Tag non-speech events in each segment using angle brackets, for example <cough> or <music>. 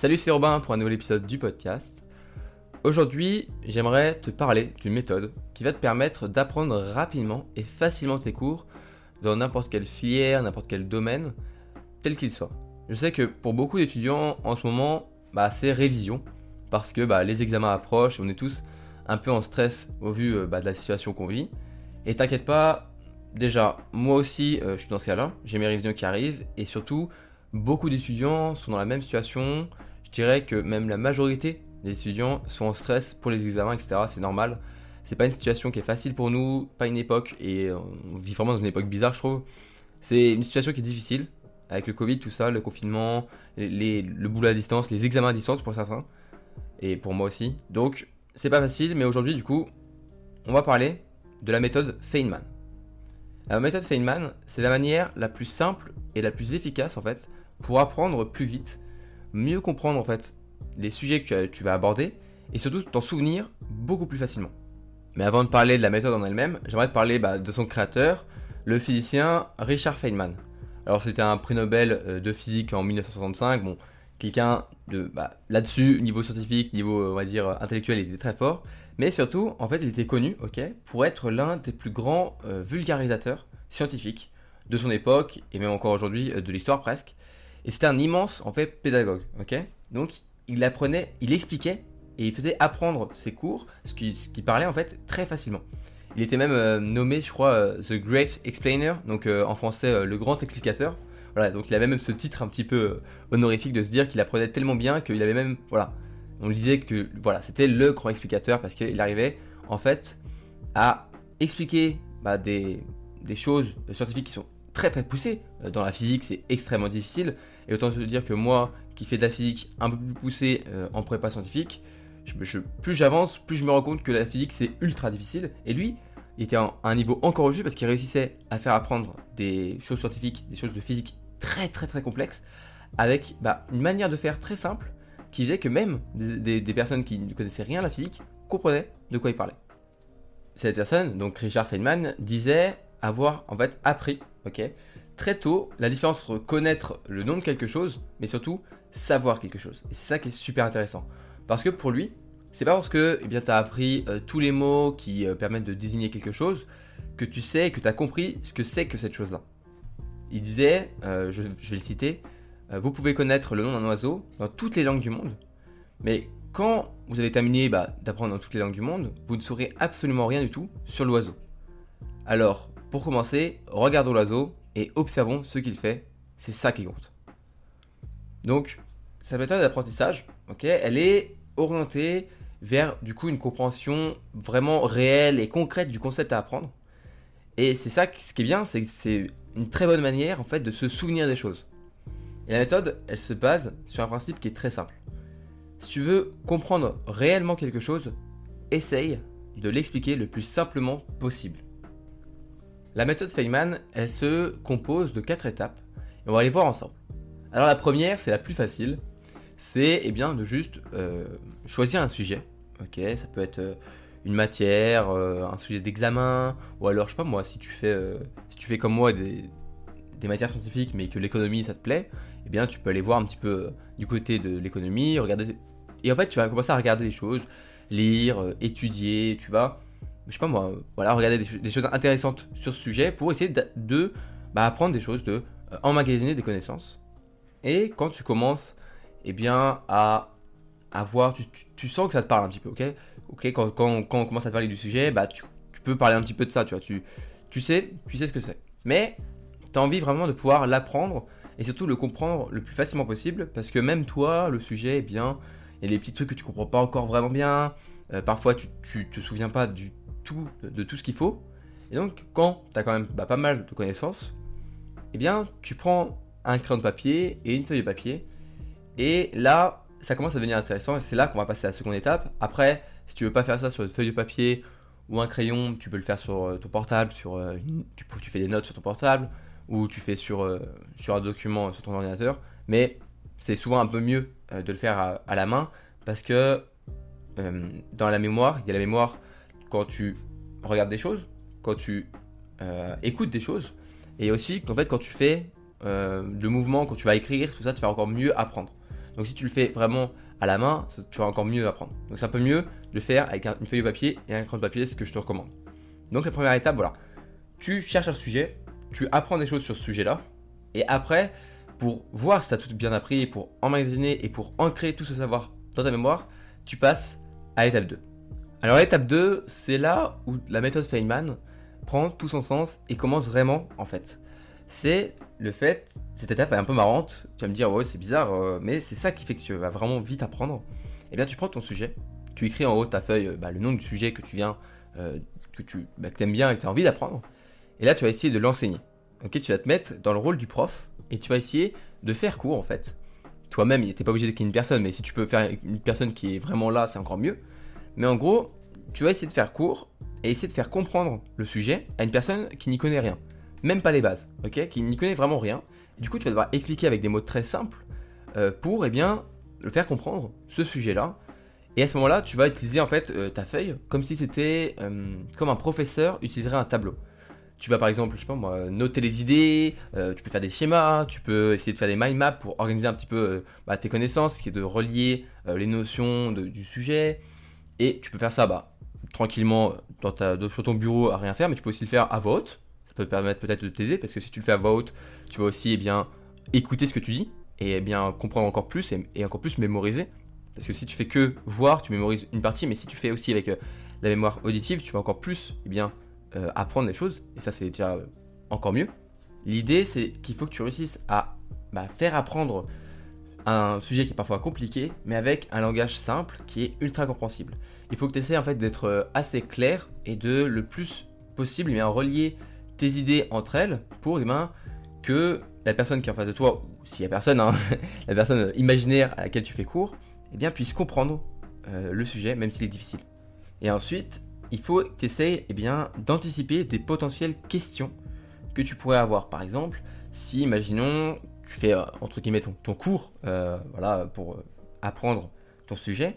Salut, c'est Robin pour un nouvel épisode du podcast. Aujourd'hui, j'aimerais te parler d'une méthode qui va te permettre d'apprendre rapidement et facilement tes cours dans n'importe quelle filière, n'importe quel domaine, tel qu'il soit. Je sais que pour beaucoup d'étudiants en ce moment, bah, c'est révision, parce que bah, les examens approchent, on est tous un peu en stress au vu euh, bah, de la situation qu'on vit. Et t'inquiète pas, déjà, moi aussi, euh, je suis dans ce cas-là, j'ai mes révisions qui arrivent, et surtout, beaucoup d'étudiants sont dans la même situation. Je dirais que même la majorité des étudiants sont en stress pour les examens, etc. C'est normal. C'est pas une situation qui est facile pour nous, pas une époque, et on vit vraiment dans une époque bizarre, je trouve. C'est une situation qui est difficile, avec le Covid, tout ça, le confinement, le boulot à distance, les examens à distance pour certains, et pour moi aussi. Donc, c'est pas facile, mais aujourd'hui, du coup, on va parler de la méthode Feynman. La méthode Feynman, c'est la manière la plus simple et la plus efficace, en fait, pour apprendre plus vite, mieux comprendre, en fait, les sujets que tu vas aborder, et surtout t'en souvenir beaucoup plus facilement. Mais avant de parler de la méthode en elle-même, j'aimerais te parler bah, de son créateur, le physicien Richard Feynman. Alors c'était un prix Nobel euh, de physique en 1965. Bon, quelqu'un de bah, là-dessus, niveau scientifique, niveau on va dire intellectuel, il était très fort. Mais surtout, en fait, il était connu, ok, pour être l'un des plus grands euh, vulgarisateurs scientifiques de son époque et même encore aujourd'hui euh, de l'histoire presque. Et c'était un immense en fait pédagogue, ok? Donc il apprenait, il expliquait et il faisait apprendre ses cours, ce qui, ce parlait en fait très facilement. Il était même euh, nommé, je crois, euh, The Great Explainer, donc euh, en français le grand explicateur. Voilà, donc il avait même ce titre un petit peu honorifique de se dire qu'il apprenait tellement bien qu'il avait même, voilà, on disait que voilà, c'était le grand explicateur parce qu'il arrivait en fait à expliquer bah, des, des choses scientifiques qui sont très très poussées. Dans la physique, c'est extrêmement difficile. Et autant te dire que moi, qui fais de la physique un peu plus poussée en prépa scientifique, plus j'avance, plus je me rends compte que la physique c'est ultra difficile. Et lui, il était à un niveau encore au-dessus parce qu'il réussissait à faire apprendre des choses scientifiques, des choses de physique très très très complexes, avec bah, une manière de faire très simple qui faisait que même des, personnes qui ne connaissaient rien à la physique comprenaient de quoi il parlait. Cette personne, donc Richard Feynman, disait avoir en fait appris, ok, très tôt la différence entre connaître le nom de quelque chose, mais surtout savoir quelque chose. C'est ça qui est super intéressant. Parce que pour lui, c'est pas parce que eh tu as appris euh, tous les mots qui euh, permettent de désigner quelque chose que tu sais, que tu as compris ce que c'est que cette chose-là. Il disait, euh, je, je, vais le citer, vous pouvez connaître le nom d'un oiseau dans toutes les langues du monde, mais quand vous avez terminé bah, d'apprendre dans toutes les langues du monde, vous ne saurez absolument rien du tout sur l'oiseau. Alors, pour commencer, regardons l'oiseau et observons ce qu'il fait, c'est ça qui compte. Donc, sa méthode d'apprentissage, elle est orientée vers du coup une compréhension vraiment réelle et concrète du concept à apprendre. Et c'est ça, ce qui est bien, c'est que c'est une très bonne manière en fait de se souvenir des choses. Et la méthode, elle se base sur un principe qui est très simple. Si tu veux comprendre réellement quelque chose, essaye de l'expliquer le plus simplement possible. La méthode Feynman, elle se compose de quatre étapes et on va les voir ensemble. Alors la première, c'est la plus facile, c'est eh bien de juste euh, choisir un sujet. Ok, ça peut être euh, une matière, euh, un sujet d'examen, ou alors je sais pas moi, si tu fais, si tu fais comme moi des, matières scientifiques mais que l'économie ça te plaît, eh bien tu peux aller voir un petit peu du côté de l'économie, regarder et en fait tu vas commencer à regarder des choses, lire, étudier, tu vas, je sais pas moi, voilà regarder des, choses intéressantes sur ce sujet pour essayer de, bah, apprendre des choses, de emmagasiner des connaissances. Et quand tu commences eh bien, à avoir, tu, tu, sens que ça te parle un petit peu, ok? Ok, quand, quand, quand, on commence à te parler du sujet, bah, tu, tu, peux parler un petit peu de ça, tu vois, tu, tu sais, tu sais ce que c'est. Mais, tu as envie vraiment de pouvoir l'apprendre et surtout le comprendre le plus facilement possible, parce que même toi, le sujet, eh bien, il y a des petits trucs que tu comprends pas encore vraiment bien, euh, parfois tu, tu te souviens pas du de, tout ce qu'il faut, et donc quand tu as quand même bah, pas mal de connaissances, eh bien, tu prends un crayon de papier et une feuille de papier, et là, ça commence à devenir intéressant et c'est là qu'on va passer à la seconde étape. Après, si tu veux pas faire ça sur une feuille de papier ou un crayon, tu peux le faire sur euh, ton portable, sur euh, tu, tu, fais des notes sur ton portable ou tu fais sur, euh, sur un document sur ton ordinateur. Mais c'est souvent un peu mieux de le faire à, la main parce que dans la mémoire, il y a la mémoire quand tu regardes des choses, quand tu écoutes des choses et aussi fait quand tu fais le mouvement, quand tu vas écrire, tout ça, tu vas encore mieux apprendre. Donc si tu le fais vraiment à la main, tu vas encore mieux apprendre. Donc c'est un peu mieux de le faire avec une feuille de papier et un crayon de papier, ce que je te recommande. Donc la première étape, voilà. Tu cherches un sujet, tu apprends des choses sur ce sujet-là, et après, pour voir si tu as tout bien appris, pour emmagasiner et pour ancrer tout ce savoir dans ta mémoire, tu passes à l'étape 2. Alors l'étape 2, c'est là où la méthode Feynman prend tout son sens et commence vraiment en fait. C'est le fait, cette étape est un peu marrante, tu vas me dire ouais c'est bizarre, euh, mais c'est ça qui fait que tu vas vraiment vite apprendre. Eh bien tu prends ton sujet, tu écris en haut de ta feuille bah, le nom du sujet que tu viens, euh, que tu bah, aimes bien et que tu as envie d'apprendre, et là tu vas essayer de l'enseigner. Ok, tu vas te mettre dans le rôle du prof et tu vas essayer de faire cours en fait. Toi-même, tu n'es pas obligé de une personne, mais si tu peux faire une personne qui est vraiment là, c'est encore mieux. Mais en gros, tu vas essayer de faire court et essayer de faire comprendre le sujet à une personne qui n'y connaît rien. Même pas les bases, ok? Qui n'y connaît vraiment rien. du coup, tu vas devoir expliquer avec des mots très simples euh, pour, eh bien, le faire comprendre, ce sujet-là. Et à ce moment-là, tu vas utiliser en fait euh, ta feuille comme si c'était euh, comme un professeur utiliserait un tableau. Tu vas par exemple, je sais pas moi, noter les idées, tu peux faire des schémas, tu peux essayer de faire des mind maps pour organiser un petit peu bah, tes connaissances, qui est de relier les notions du sujet. Et tu peux faire ça bah, tranquillement dans ta, sur ton bureau à rien faire, mais tu peux aussi le faire à voix haute. Ça peut te permettre peut-être de t'aider parce que si tu le fais à voix haute, tu vas aussi eh bien, écouter ce que tu dis et eh bien, comprendre encore plus et, encore plus mémoriser. Parce que si tu fais que voir, tu mémorises une partie, mais si tu fais aussi avec euh, la mémoire auditive, tu vas encore plus eh bien, euh, apprendre des choses et ça, c'est déjà encore mieux. L'idée, c'est qu'il faut que tu réussisses à bah, faire apprendre un sujet qui est parfois compliqué, mais avec un langage simple qui est ultra compréhensible. Il faut que tu essaies en fait d'être assez clair et de le plus possible relier tes idées entre elles pour eh que la personne qui est en face de toi, ou s'il n'y a personne, hein, <laughs> la personne imaginaire à laquelle tu fais cours, eh bien, puisse comprendre euh, le sujet, même s'il est difficile. Et ensuite, il faut que tu essaies eh d'anticiper des potentielles questions que tu pourrais avoir. Par exemple, si, imaginons, tu fais euh, entre guillemets ton, cours, euh, voilà, pour euh, apprendre ton sujet.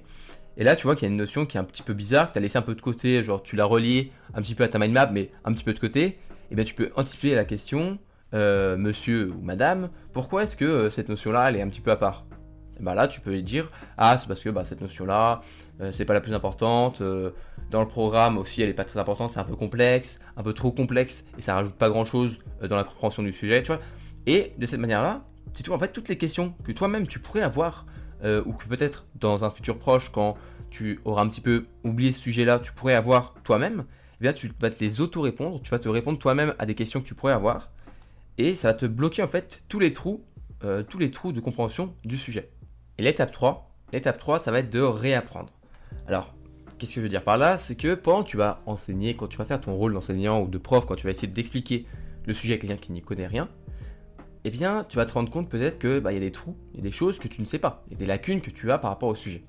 Et là, tu vois qu'il y a une notion qui est un petit peu bizarre, que tu as laissé un peu de côté, genre tu l'as relié un petit peu à ta mind map, mais un petit peu de côté. Et eh bien, tu peux anticiper la question, monsieur ou madame, pourquoi est-ce que cette notion-là, elle est un petit peu à part? Bah là, tu peux dire, ah, c'est parce que bah, cette notion-là, c'est pas la plus importante. dans le programme aussi, elle est pas très importante, c'est un peu complexe, un peu trop complexe, et ça rajoute pas grand-chose dans la compréhension du sujet. Tu vois, et de cette manière-là, c'est tout en fait toutes les questions que toi-même tu pourrais avoir, euh, ou que peut-être dans un futur proche, quand tu auras un petit peu oublié ce sujet-là, tu pourrais avoir toi-même, eh bien tu vas te les auto-répondre, tu vas te répondre toi-même à des questions que tu pourrais avoir, et ça va te bloquer en fait tous les trous, euh, tous les trous de compréhension du sujet. Et l'étape 3, l'étape 3, ça va être de réapprendre. Alors, qu'est-ce que je veux dire par là? C'est que pendant que tu vas enseigner, quand tu vas faire ton rôle d'enseignant ou de prof, quand tu vas essayer d'expliquer le sujet à quelqu'un qui n'y connaît rien, eh bien, tu vas te rendre compte peut-être que bah, y a des trous, il y a des choses que tu ne sais pas, il y a des lacunes que tu as par rapport au sujet.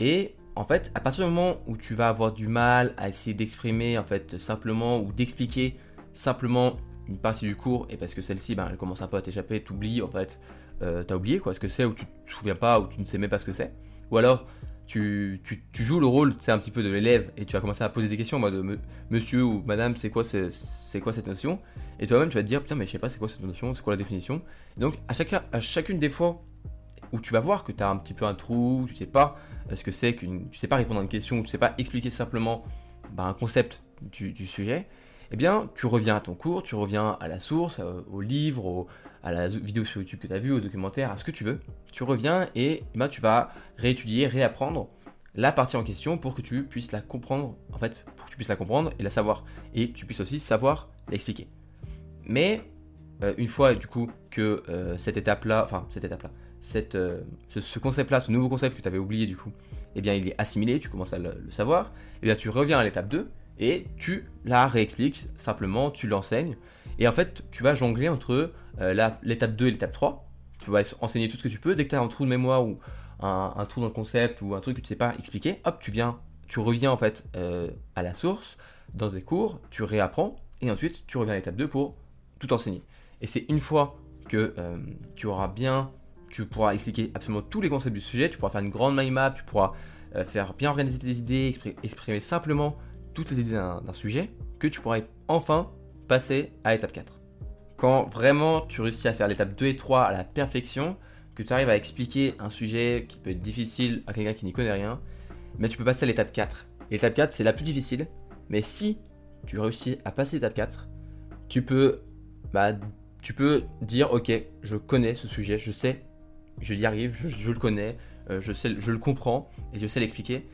Et en fait, à partir du moment où tu vas avoir du mal à essayer d'exprimer en fait simplement ou d'expliquer simplement une partie du cours et parce que celle-ci, bah, elle commence un peu à t'échapper, t'oublies en fait, euh, t'as oublié quoi, ce que c'est ou tu te souviens pas ou tu ne sais même pas ce que c'est. Ou alors tu, joues le rôle, c'est un petit peu de l'élève et tu vas commencer à poser des questions en monsieur ou madame, c'est quoi, c'est quoi cette notion? Et toi-même, tu vas te dire, putain, mais je sais pas c'est quoi cette notion, c'est quoi la définition? Donc, à, chacun, à chacune des fois où tu vas voir que tu as un petit peu un trou, tu sais pas euh, ce que c'est qu'une. Tu sais pas répondre à une question, tu sais pas expliquer simplement bah, un concept du, sujet, eh bien, tu reviens à ton cours, tu reviens à la source, euh, au livre, à la vidéo sur YouTube que tu as vu, au documentaire, à ce que tu veux. Tu reviens et bah, tu vas réétudier, réapprendre la partie en question pour que tu puisses la comprendre, en fait, pour que tu puisses la comprendre et la savoir. Et tu puisses aussi savoir l'expliquer. Mais euh, une fois du coup que euh, cette étape-là, enfin cette étape-là, cette, ce, concept-là, ce nouveau concept que tu avais oublié du coup, eh bien il est assimilé, tu commences à le, savoir, et bien tu reviens à l'étape 2 et tu la réexpliques simplement, tu l'enseignes. Et en fait, tu vas jongler entre euh, l'étape 2 et l'étape 3. Tu vas enseigner tout ce que tu peux. Dès que tu as un trou de mémoire ou un, trou dans le concept ou un truc que tu ne sais pas expliquer, hop, tu viens, tu reviens en fait euh, à la source dans des cours, tu réapprends et ensuite tu reviens à l'étape 2 pour tout enseigner. Et c'est une fois que euh, tu auras bien, tu pourras expliquer absolument tous les concepts du sujet, tu pourras faire une grande mind map, tu pourras faire bien organiser tes idées, exprimer simplement toutes les idées d'un sujet, que tu pourrais enfin passer à l'étape 4. Quand vraiment tu réussis à faire l'étape 2 et 3 à la perfection, que tu arrives à expliquer un sujet qui peut être difficile à quelqu'un qui n'y connaît rien, mais tu peux passer à l'étape 4. L'étape 4, c'est la plus difficile, mais si tu réussis à passer l'étape 4, tu peux, bah, tu peux dire ok, je connais ce sujet, je sais, je y arrive, je, le connais, euh, je, sais, je le comprends et je sais l'expliquer.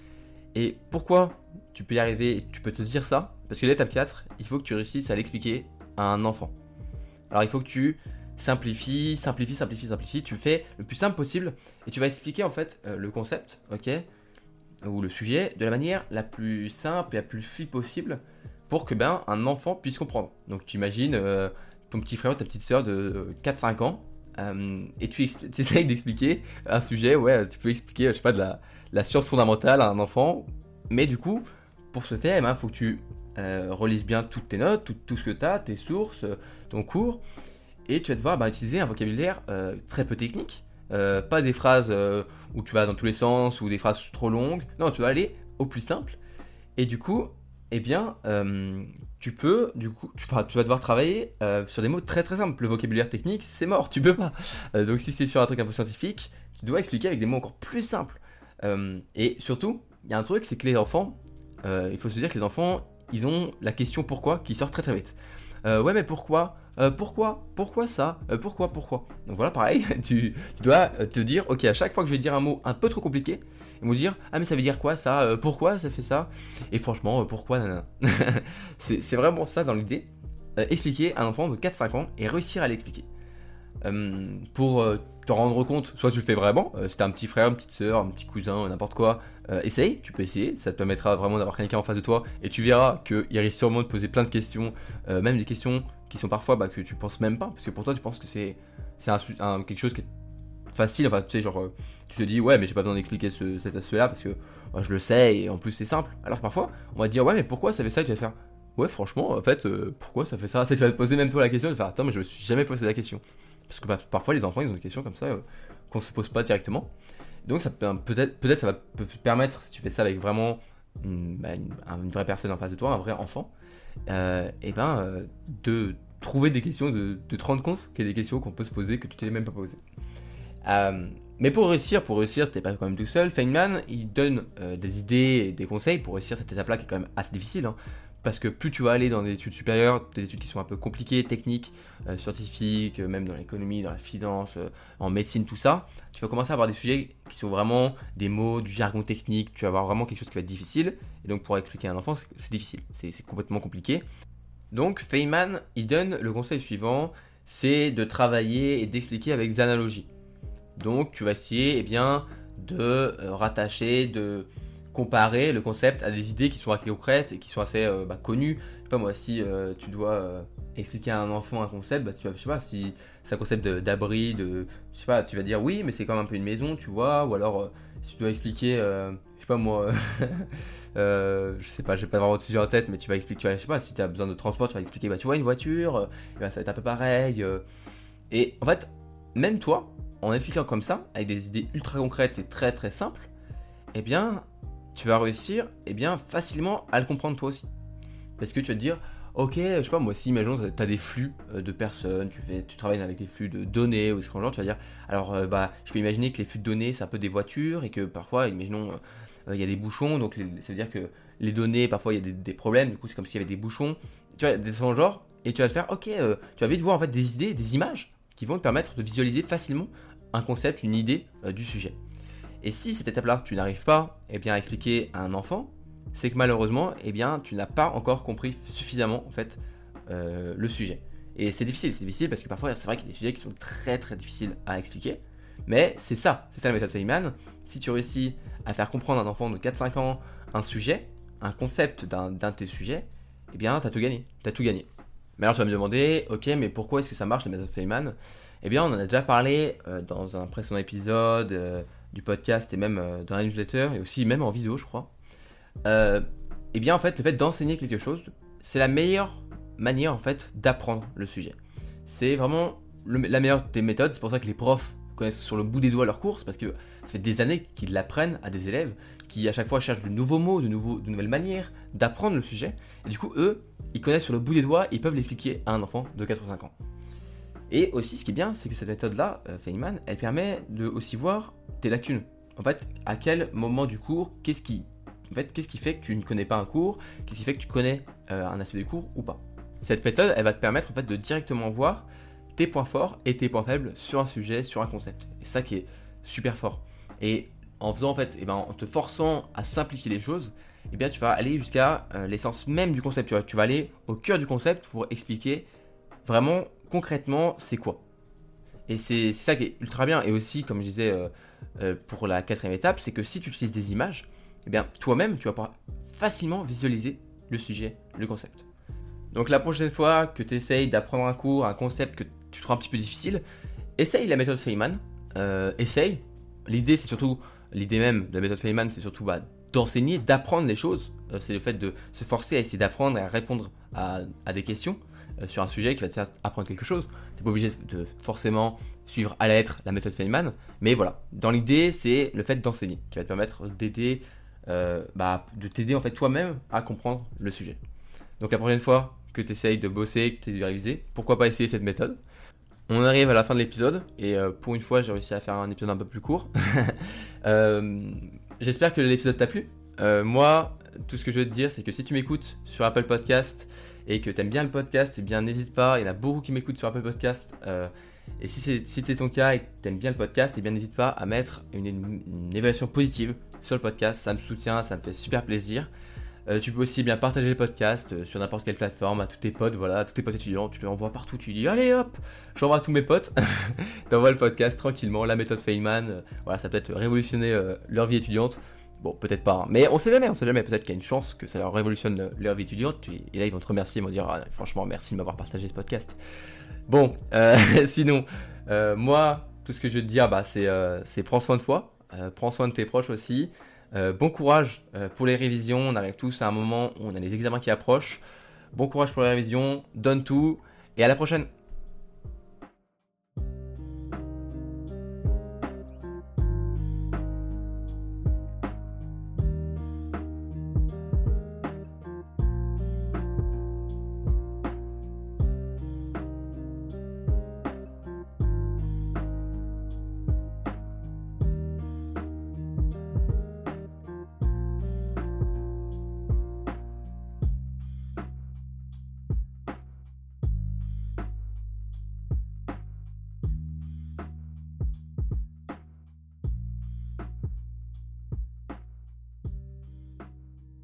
Et pourquoi tu peux y arriver tu peux te dire ça? Parce que l'étape 4, il faut que tu réussisses à l'expliquer à un enfant. Alors il faut que tu simplifies, simplifies, simplifies, simplifies, tu fais le plus simple possible et tu vas expliquer en fait euh, le concept, ok ou le sujet de la manière la plus simple et la plus fluide possible pour que ben un enfant puisse comprendre. Donc tu imagines euh, ton petit frère ou ta petite soeur de 4-5 ans euh, et tu, essayes d'expliquer un sujet, ouais, tu peux expliquer, je sais pas, de la, science fondamentale à un enfant, mais du coup, pour ce faire, il eh faut que tu relises bien toutes tes notes, tout, ce que tu as, tes sources, ton cours, et tu vas devoir bah, utiliser un vocabulaire très peu technique, pas des phrases où tu vas dans tous les sens ou des phrases trop longues. Non, tu vas aller au plus simple. Et du coup, eh bien, euh, tu peux, du coup, tu, vas devoir travailler euh, sur des mots très très simples. Le vocabulaire technique, c'est mort, tu peux pas. Euh, donc si c'est sur un truc un peu scientifique, tu dois expliquer avec des mots encore plus simples. et surtout, il y a un truc, c'est que les enfants, il faut se dire que les enfants, ils ont la question pourquoi qui sort très très vite. Ouais, mais pourquoi? Euh, pourquoi? Pourquoi ça? Euh, Pourquoi? Pourquoi? Donc voilà, pareil, <laughs> tu, dois euh, te dire, ok, à chaque fois que je vais dire un mot un peu trop compliqué, ils vont dire, ah mais ça veut dire quoi ça? Pourquoi ça fait ça? Et franchement, pourquoi <laughs> C'est vraiment ça dans l'idée. expliquer à un enfant de 4-5 ans et réussir à l'expliquer. Pour te rendre compte, soit tu le fais vraiment, si t'as un petit frère, une petite soeur, un petit cousin, n'importe quoi, essaye, tu peux essayer, ça te permettra vraiment d'avoir quelqu'un en face de toi et tu verras qu'il risque sûrement de poser plein de questions, même des questions qui sont parfois bah, que tu penses même pas, parce que pour toi tu penses que c'est quelque chose qui est facile, enfin tu sais genre euh, tu te dis ouais mais j'ai pas besoin d'expliquer ce, cet aspect là parce que bah, je le sais et en plus c'est simple. Alors parfois on va te dire ouais mais pourquoi ça fait ça et tu vas faire ouais franchement en fait euh, pourquoi ça fait ça? Tu vas te poser même toi la question, tu vas faire attends mais je me suis jamais posé la question. Parce que bah, parfois les enfants ils ont des questions comme ça euh, qu'on se pose pas directement. Donc peut peut-être peut-être ça va te permettre si tu fais ça avec vraiment une, bah, une, vraie personne en face de toi, un vrai enfant, et ben de trouver des questions, de, te rendre compte qu'il y a des questions qu'on peut se poser que tu t'es même pas posé. Euh, mais pour réussir, pour réussir, t'es pas quand même tout seul. Feynman, il donne euh, des idées et des conseils pour réussir cette étape-là qui est quand même assez difficile. Hein. Parce que plus tu vas aller dans des études supérieures, des études qui sont un peu compliquées, techniques, euh, scientifiques, même dans l'économie, dans la finance, en médecine, tout ça, tu vas commencer à avoir des sujets qui sont vraiment des mots, du jargon technique, tu vas avoir vraiment quelque chose qui va être difficile. Et donc pour expliquer à un enfant, c'est difficile, c'est complètement compliqué. Donc Feynman, il donne le conseil suivant, c'est de travailler et d'expliquer avec des analogies. Donc tu vas essayer eh bien, de euh, rattacher, de comparer le concept à des idées qui sont assez concrètes et qui sont assez euh, bah, connues. Je sais pas moi, si euh, tu dois expliquer à un enfant un concept, bah, tu vas, sais pas, si c'est un concept d'abri, de, je sais pas, tu vas dire oui, mais c'est quand même un peu une maison, tu vois, ou alors si tu dois expliquer, je sais pas moi, <laughs> Euh, je sais pas, j'ai pas vraiment de sujet en tête, mais tu vas expliquer, tu vas, je sais pas, si tu as besoin de transport, tu vas expliquer, bah tu vois une voiture, euh, bah, ça va être un peu pareil. Euh. et en fait, même toi, en expliquant comme ça, avec des idées ultra concrètes et très très simples, eh bien, tu vas réussir, eh bien, facilement à le comprendre toi aussi. Parce que tu vas te dire, ok, je sais pas, moi, si, imaginons, tu as des flux de personnes, tu, fais, tu travailles avec des flux de données ou ce genre, tu vas dire, alors, bah, je peux imaginer que les flux de données, c'est un peu des voitures et que parfois, imaginons, euh, il y a des bouchons, donc ça veut dire que les données, parfois il y a des, problèmes, du coup c'est comme s'il y avait des bouchons. Tu vois, des son genre, et tu vas te faire, ok, euh, tu vas vite voir en fait des idées, des images qui vont te permettre de visualiser facilement un concept, une idée euh, du sujet. Et si cette étape-là, tu n'arrives pas eh bien, à expliquer à un enfant, c'est que malheureusement, eh bien, tu n'as pas encore compris suffisamment en fait le sujet. Et c'est difficile, c'est difficile parce que parfois c'est vrai qu'il y a des sujets qui sont très très difficiles à expliquer. Mais c'est ça, c'est ça la méthode Feynman. Si tu réussis à faire comprendre à un enfant de 4-5 ans un sujet, un concept d'un de tes sujets, eh bien, tu as tout gagné. Tu as tout gagné. Mais alors, tu vas me demander, ok, mais pourquoi est-ce que ça marche la méthode Feynman? Eh bien, on en a déjà parlé euh, dans un précédent épisode euh, du podcast et même euh, dans la newsletter et aussi même en vidéo, je crois. eh bien, en fait, le fait d'enseigner quelque chose, c'est la meilleure manière en fait d'apprendre le sujet. C'est vraiment la meilleure des méthodes. C'est pour ça que les profs connaissent sur le bout des doigts leur course parce que ça fait des années qu'ils l'apprennent à des élèves qui à chaque fois cherchent de nouveaux mots, de, nouvelles manières d'apprendre le sujet. Et du coup, eux, ils connaissent sur le bout des doigts, ils peuvent l'expliquer à un enfant de 4 ou 5 ans. Et aussi, ce qui est bien, c'est que cette méthode-là, Feynman, elle permet de aussi voir tes lacunes. En fait, à quel moment du cours, qu'est-ce qui, fait, que tu ne connais pas un cours, qu'est-ce qui fait que tu connais un aspect du cours ou pas. Cette méthode, elle va te permettre en fait de directement voir tes points forts et tes points faibles sur un sujet, sur un concept. Et ça qui est super fort. Et en faisant en fait, et eh ben, en te forçant à simplifier les choses, eh bien tu vas aller jusqu'à euh, l'essence même du concept. Tu, tu vas aller au cœur du concept pour expliquer vraiment concrètement c'est quoi? Et c'est ça qui est ultra bien. Et aussi, comme je disais euh, euh, pour la quatrième étape, c'est que si tu utilises des images, eh bien toi-même tu vas pouvoir facilement visualiser le sujet, le concept. Donc la prochaine fois que tu essayes d'apprendre un cours, un concept que tu trouves un petit peu difficile, essaye la méthode Feynman. essaye. L'idée c'est surtout l'idée même de la méthode Feynman, c'est surtout bah, d'enseigner, d'apprendre les choses. Euh, c'est le fait de se forcer à essayer d'apprendre et à répondre à, des questions euh, sur un sujet qui va te faire apprendre quelque chose. Tu n'es pas obligé de forcément suivre à la lettre la méthode Feynman, mais voilà, dans l'idée, c'est le fait d'enseigner, qui va te permettre d'aider, euh, bah, de t'aider en fait toi-même à comprendre le sujet. Donc la prochaine fois que tu essayes de bosser, que tu de réviser, pourquoi pas essayer cette méthode? On arrive à la fin de l'épisode et euh, pour une fois j'ai réussi à faire un épisode un peu plus court. <laughs> Euh, j'espère que l'épisode t'a plu. Euh, moi, tout ce que je veux te dire, c'est que si tu m'écoutes sur Apple Podcast et que tu aimes bien le podcast, eh bien n'hésite pas. Il y en a beaucoup qui m'écoutent sur Apple Podcast. et si c'est si ton cas et que tu aimes bien le podcast, eh bien n'hésite pas à mettre une, évaluation positive sur le podcast. Ça me soutient, ça me fait super plaisir. Euh, tu peux aussi bien partager le podcast euh, sur n'importe quelle plateforme à tous tes potes, voilà, à tous tes potes étudiants, tu l'envoies partout, tu dis allez hop, j'envoie à tous mes potes, <laughs> t'envoies le podcast tranquillement, la méthode Feynman, euh, voilà, ça peut être révolutionner leur vie étudiante. Bon, peut-être pas, hein. mais on sait jamais, on sait jamais, peut-être qu'il y a une chance que ça leur révolutionne leur vie étudiante, et là ils vont te remercier, ils vont dire ah, franchement merci de m'avoir partagé ce podcast. Bon, <laughs> sinon, moi, tout ce que je veux te dire, bah, c'est prends soin de toi, prends soin de tes proches aussi. Euh, bon courage euh, pour les révisions. On arrive tous à un moment où on a les examens qui approchent. Bon courage pour les révisions. Donne tout. Et à la prochaine.